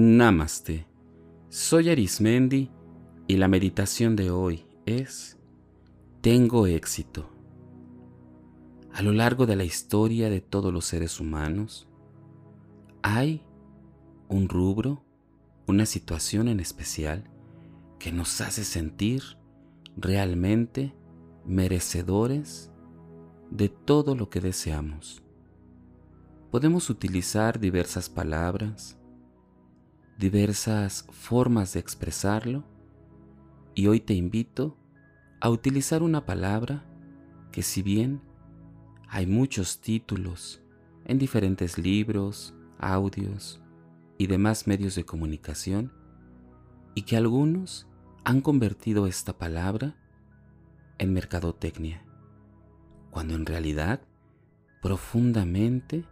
Namaste. Soy Arismendi y la meditación de hoy es Tengo éxito. A lo largo de la historia de todos los seres humanos, hay un rubro, una situación en especial que nos hace sentir realmente merecedores de todo lo que deseamos. Podemos utilizar diversas palabras, diversas formas de expresarlo y hoy te invito a utilizar una palabra que si bien hay muchos títulos en diferentes libros, audios y demás medios de comunicación y que algunos han convertido esta palabra en mercadotecnia, cuando en realidad profundamente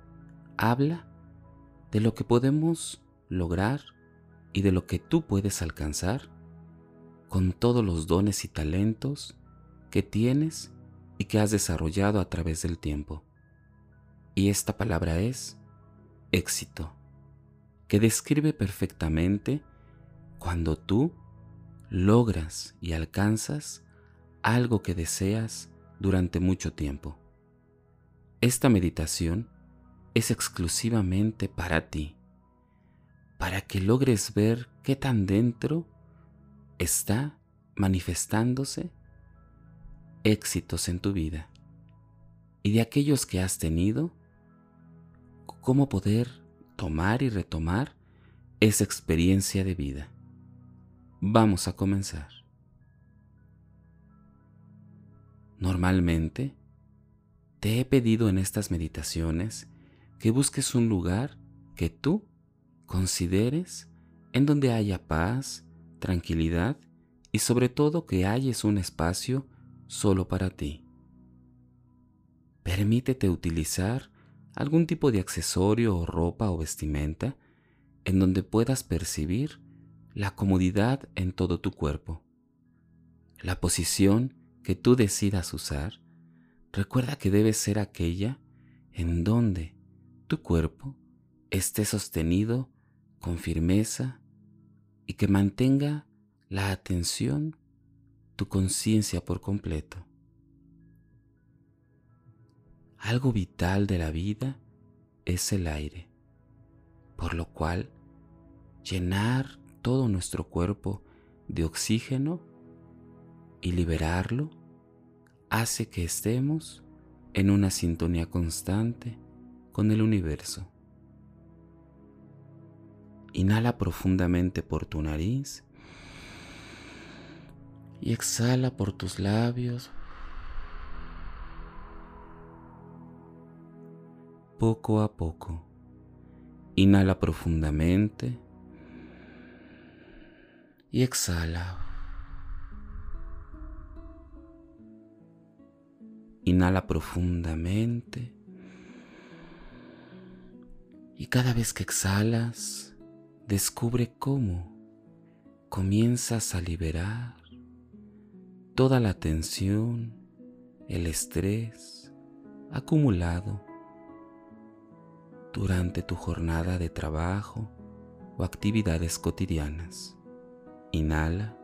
habla de lo que podemos lograr y de lo que tú puedes alcanzar con todos los dones y talentos que tienes y que has desarrollado a través del tiempo. Y esta palabra es éxito, que describe perfectamente cuando tú logras y alcanzas algo que deseas durante mucho tiempo. Esta meditación es exclusivamente para ti para que logres ver qué tan dentro está manifestándose éxitos en tu vida y de aquellos que has tenido, cómo poder tomar y retomar esa experiencia de vida. Vamos a comenzar. Normalmente, te he pedido en estas meditaciones que busques un lugar que tú consideres en donde haya paz, tranquilidad y sobre todo que halles un espacio solo para ti. Permítete utilizar algún tipo de accesorio o ropa o vestimenta en donde puedas percibir la comodidad en todo tu cuerpo. La posición que tú decidas usar, recuerda que debe ser aquella en donde tu cuerpo esté sostenido con firmeza y que mantenga la atención, tu conciencia por completo. Algo vital de la vida es el aire, por lo cual llenar todo nuestro cuerpo de oxígeno y liberarlo hace que estemos en una sintonía constante con el universo. Inhala profundamente por tu nariz y exhala por tus labios. Poco a poco. Inhala profundamente y exhala. Inhala profundamente y cada vez que exhalas, descubre cómo comienzas a liberar toda la tensión, el estrés acumulado durante tu jornada de trabajo o actividades cotidianas. Inhala.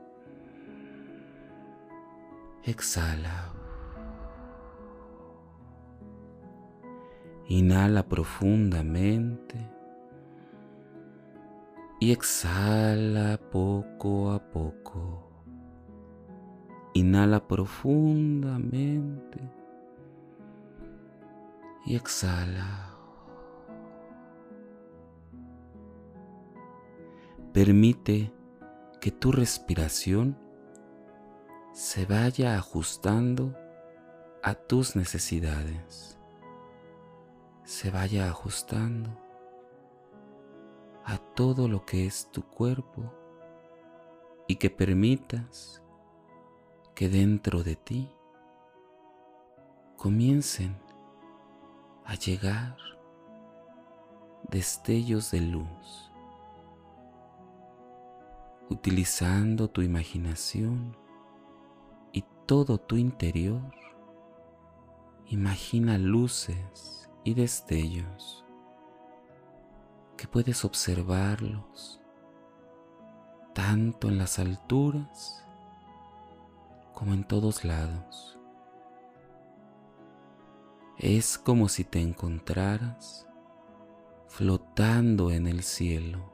Exhala. Inhala profundamente y exhala poco a poco. Inhala profundamente y exhala. Permite que tu respiración se vaya ajustando a tus necesidades. Se vaya ajustando a todo lo que es tu cuerpo y que permitas que dentro de ti comiencen a llegar destellos de luz, utilizando tu imaginación y todo tu interior. Imagina luces y destellos que puedes observarlos tanto en las alturas como en todos lados. Es como si te encontraras flotando en el cielo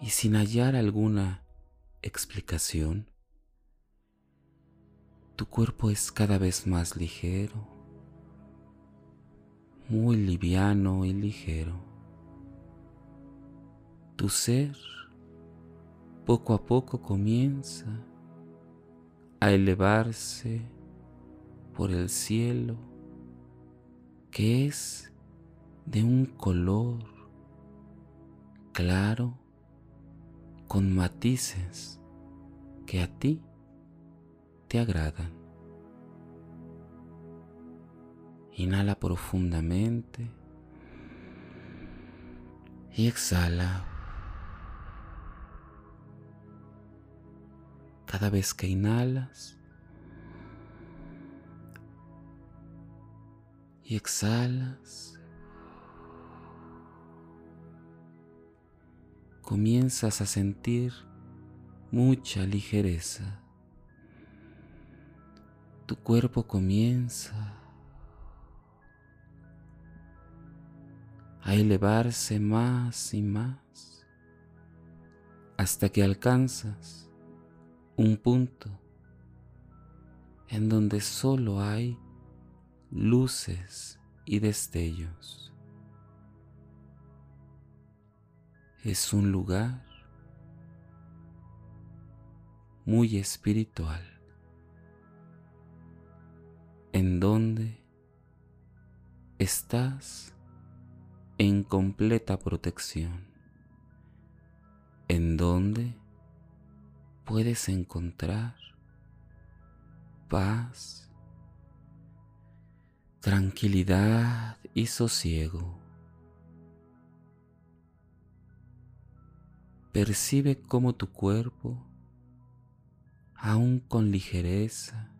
y sin hallar alguna explicación, tu cuerpo es cada vez más ligero, muy liviano y ligero. Tu ser poco a poco comienza a elevarse por el cielo que es de un color claro con matices que a ti te agradan. Inhala profundamente y exhala. Cada vez que inhalas y exhalas, comienzas a sentir mucha ligereza. Tu cuerpo comienza a elevarse más y más hasta que alcanzas un punto en donde solo hay luces y destellos. Es un lugar muy espiritual en donde estás en completa protección, en donde puedes encontrar paz, tranquilidad y sosiego. Percibe cómo tu cuerpo, aún con ligereza,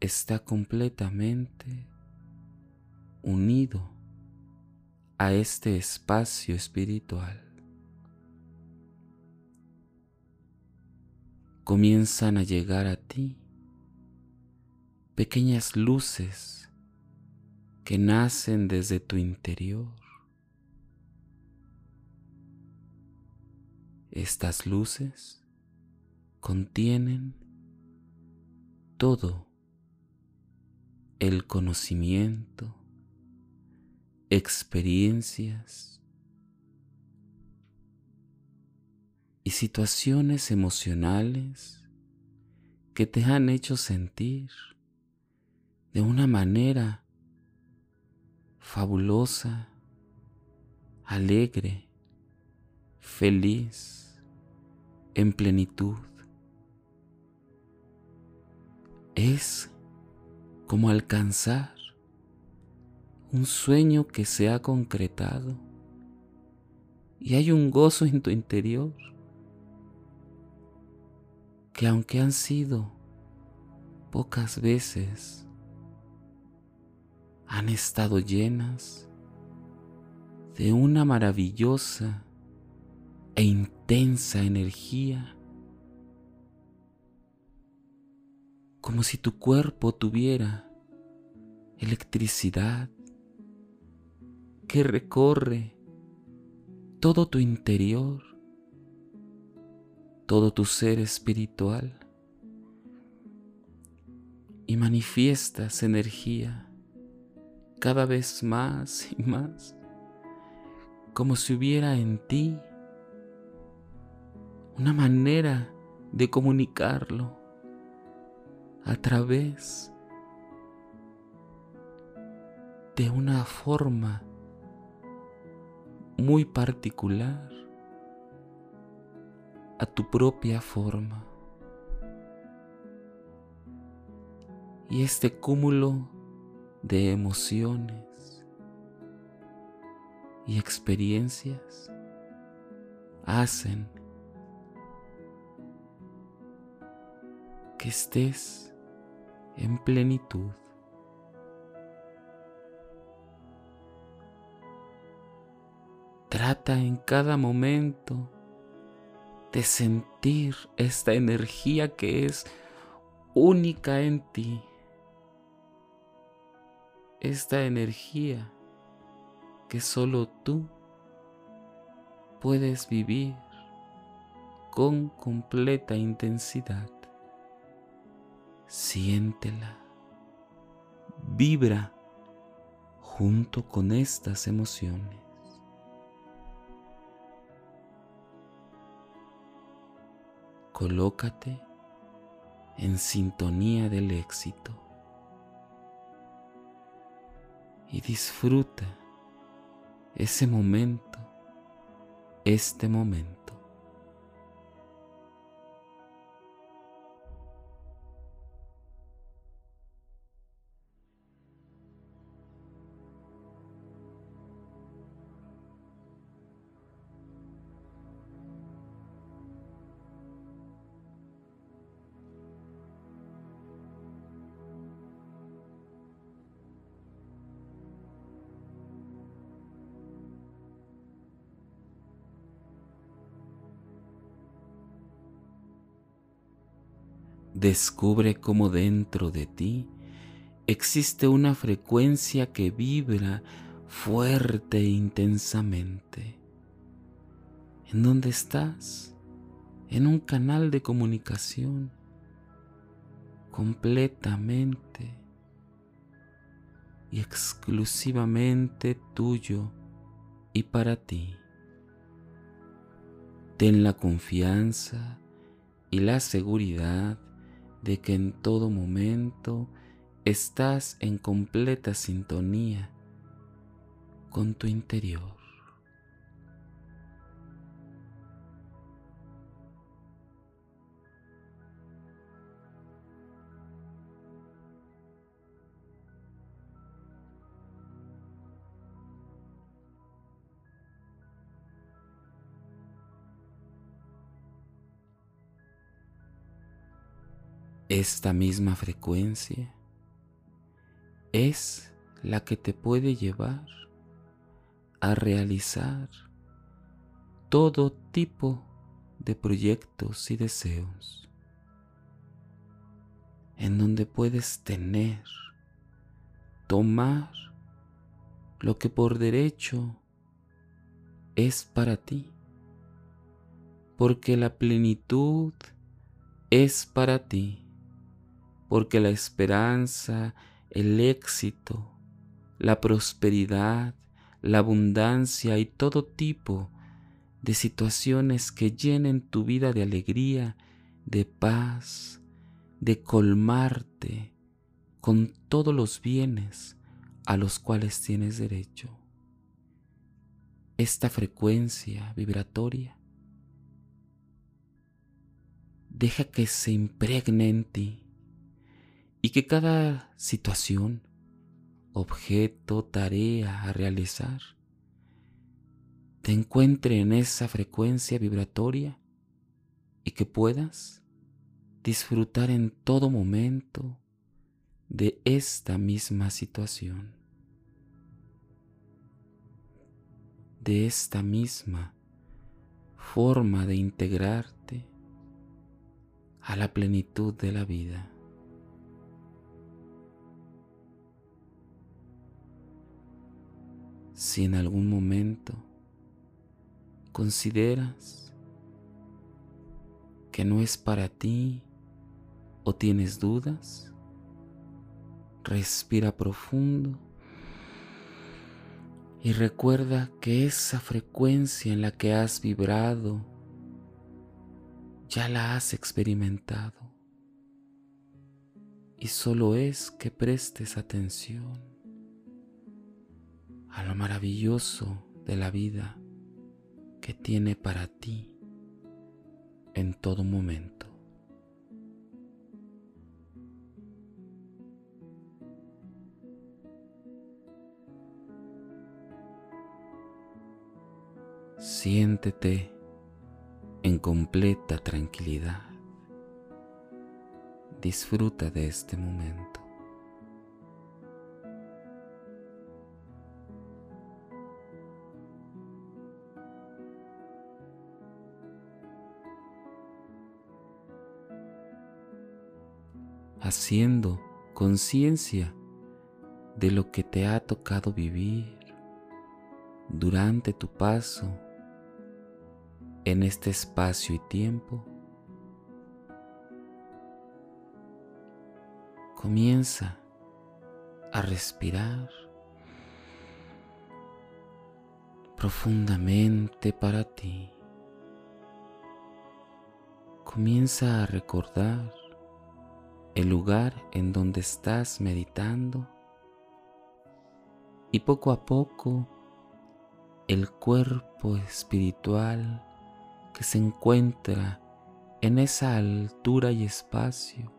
está completamente unido a este espacio espiritual. Comienzan a llegar a ti pequeñas luces que nacen desde tu interior. Estas luces contienen todo el conocimiento, experiencias y situaciones emocionales que te han hecho sentir de una manera fabulosa, alegre, feliz, en plenitud. Es como alcanzar un sueño que se ha concretado. Y hay un gozo en tu interior que aunque han sido pocas veces, han estado llenas de una maravillosa e intensa energía como si tu cuerpo tuviera electricidad que recorre todo tu interior, todo tu ser espiritual y manifiestas energía cada vez más y más, como si hubiera en ti una manera de comunicarlo a través de una forma muy particular a tu propia forma. Y este cúmulo de emociones y experiencias hacen que estés en plenitud. Trata en cada momento de sentir esta energía que es única en ti. Esta energía que solo tú puedes vivir con completa intensidad. Siéntela, vibra junto con estas emociones. Colócate en sintonía del éxito y disfruta ese momento, este momento. Descubre cómo dentro de ti existe una frecuencia que vibra fuerte e intensamente. ¿En dónde estás? En un canal de comunicación completamente y exclusivamente tuyo y para ti. Ten la confianza y la seguridad de que en todo momento estás en completa sintonía con tu interior. Esta misma frecuencia es la que te puede llevar a realizar todo tipo de proyectos y deseos en donde puedes tener, tomar lo que por derecho es para ti, porque la plenitud es para ti porque la esperanza, el éxito, la prosperidad, la abundancia y todo tipo de situaciones que llenen tu vida de alegría, de paz, de colmarte con todos los bienes a los cuales tienes derecho. Esta frecuencia vibratoria deja que se impregne en ti y que cada situación, objeto, tarea a realizar, te encuentre en esa frecuencia vibratoria y que puedas disfrutar en todo momento de esta misma situación, de esta misma forma de integrarte a la plenitud de la vida. Si en algún momento consideras que no es para ti o tienes dudas, respira profundo y recuerda que esa frecuencia en la que has vibrado ya la has experimentado. Y solo es que prestes atención a lo maravilloso de la vida que tiene para ti en todo momento. Siéntete en completa tranquilidad. Disfruta de este momento. Haciendo conciencia de lo que te ha tocado vivir durante tu paso en este espacio y tiempo. Comienza a respirar profundamente para ti. Comienza a recordar el lugar en donde estás meditando. Y poco a poco el cuerpo espiritual que se encuentra en esa altura y espacio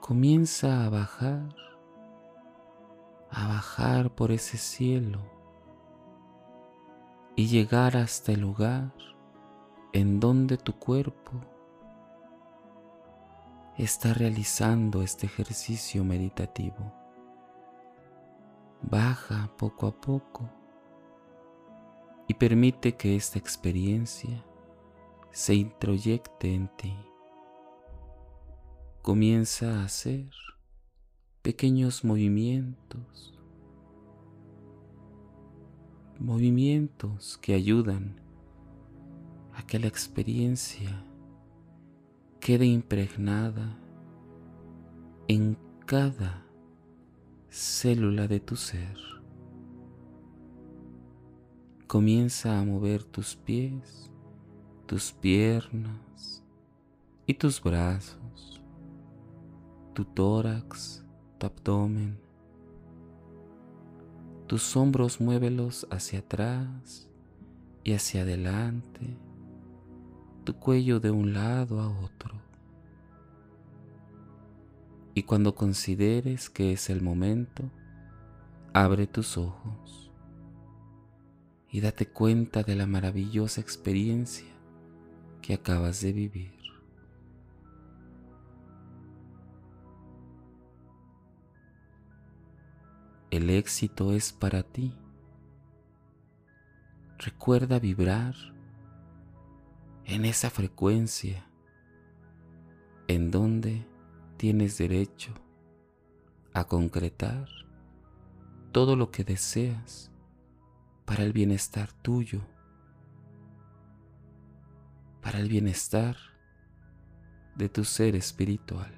comienza a bajar, a bajar por ese cielo y llegar hasta el lugar en donde tu cuerpo está realizando este ejercicio meditativo baja poco a poco y permite que esta experiencia se introyecte en ti. Comienza a hacer pequeños movimientos, movimientos que ayudan a que la experiencia quede impregnada en cada célula de tu ser. Comienza a mover tus pies, tus piernas y tus brazos, tu tórax, tu abdomen. Tus hombros muévelos hacia atrás y hacia adelante, tu cuello de un lado a otro y cuando consideres que es el momento, abre tus ojos y date cuenta de la maravillosa experiencia que acabas de vivir. El éxito es para ti. Recuerda vibrar en esa frecuencia en donde tienes derecho a concretar todo lo que deseas para el bienestar tuyo, para el bienestar de tu ser espiritual.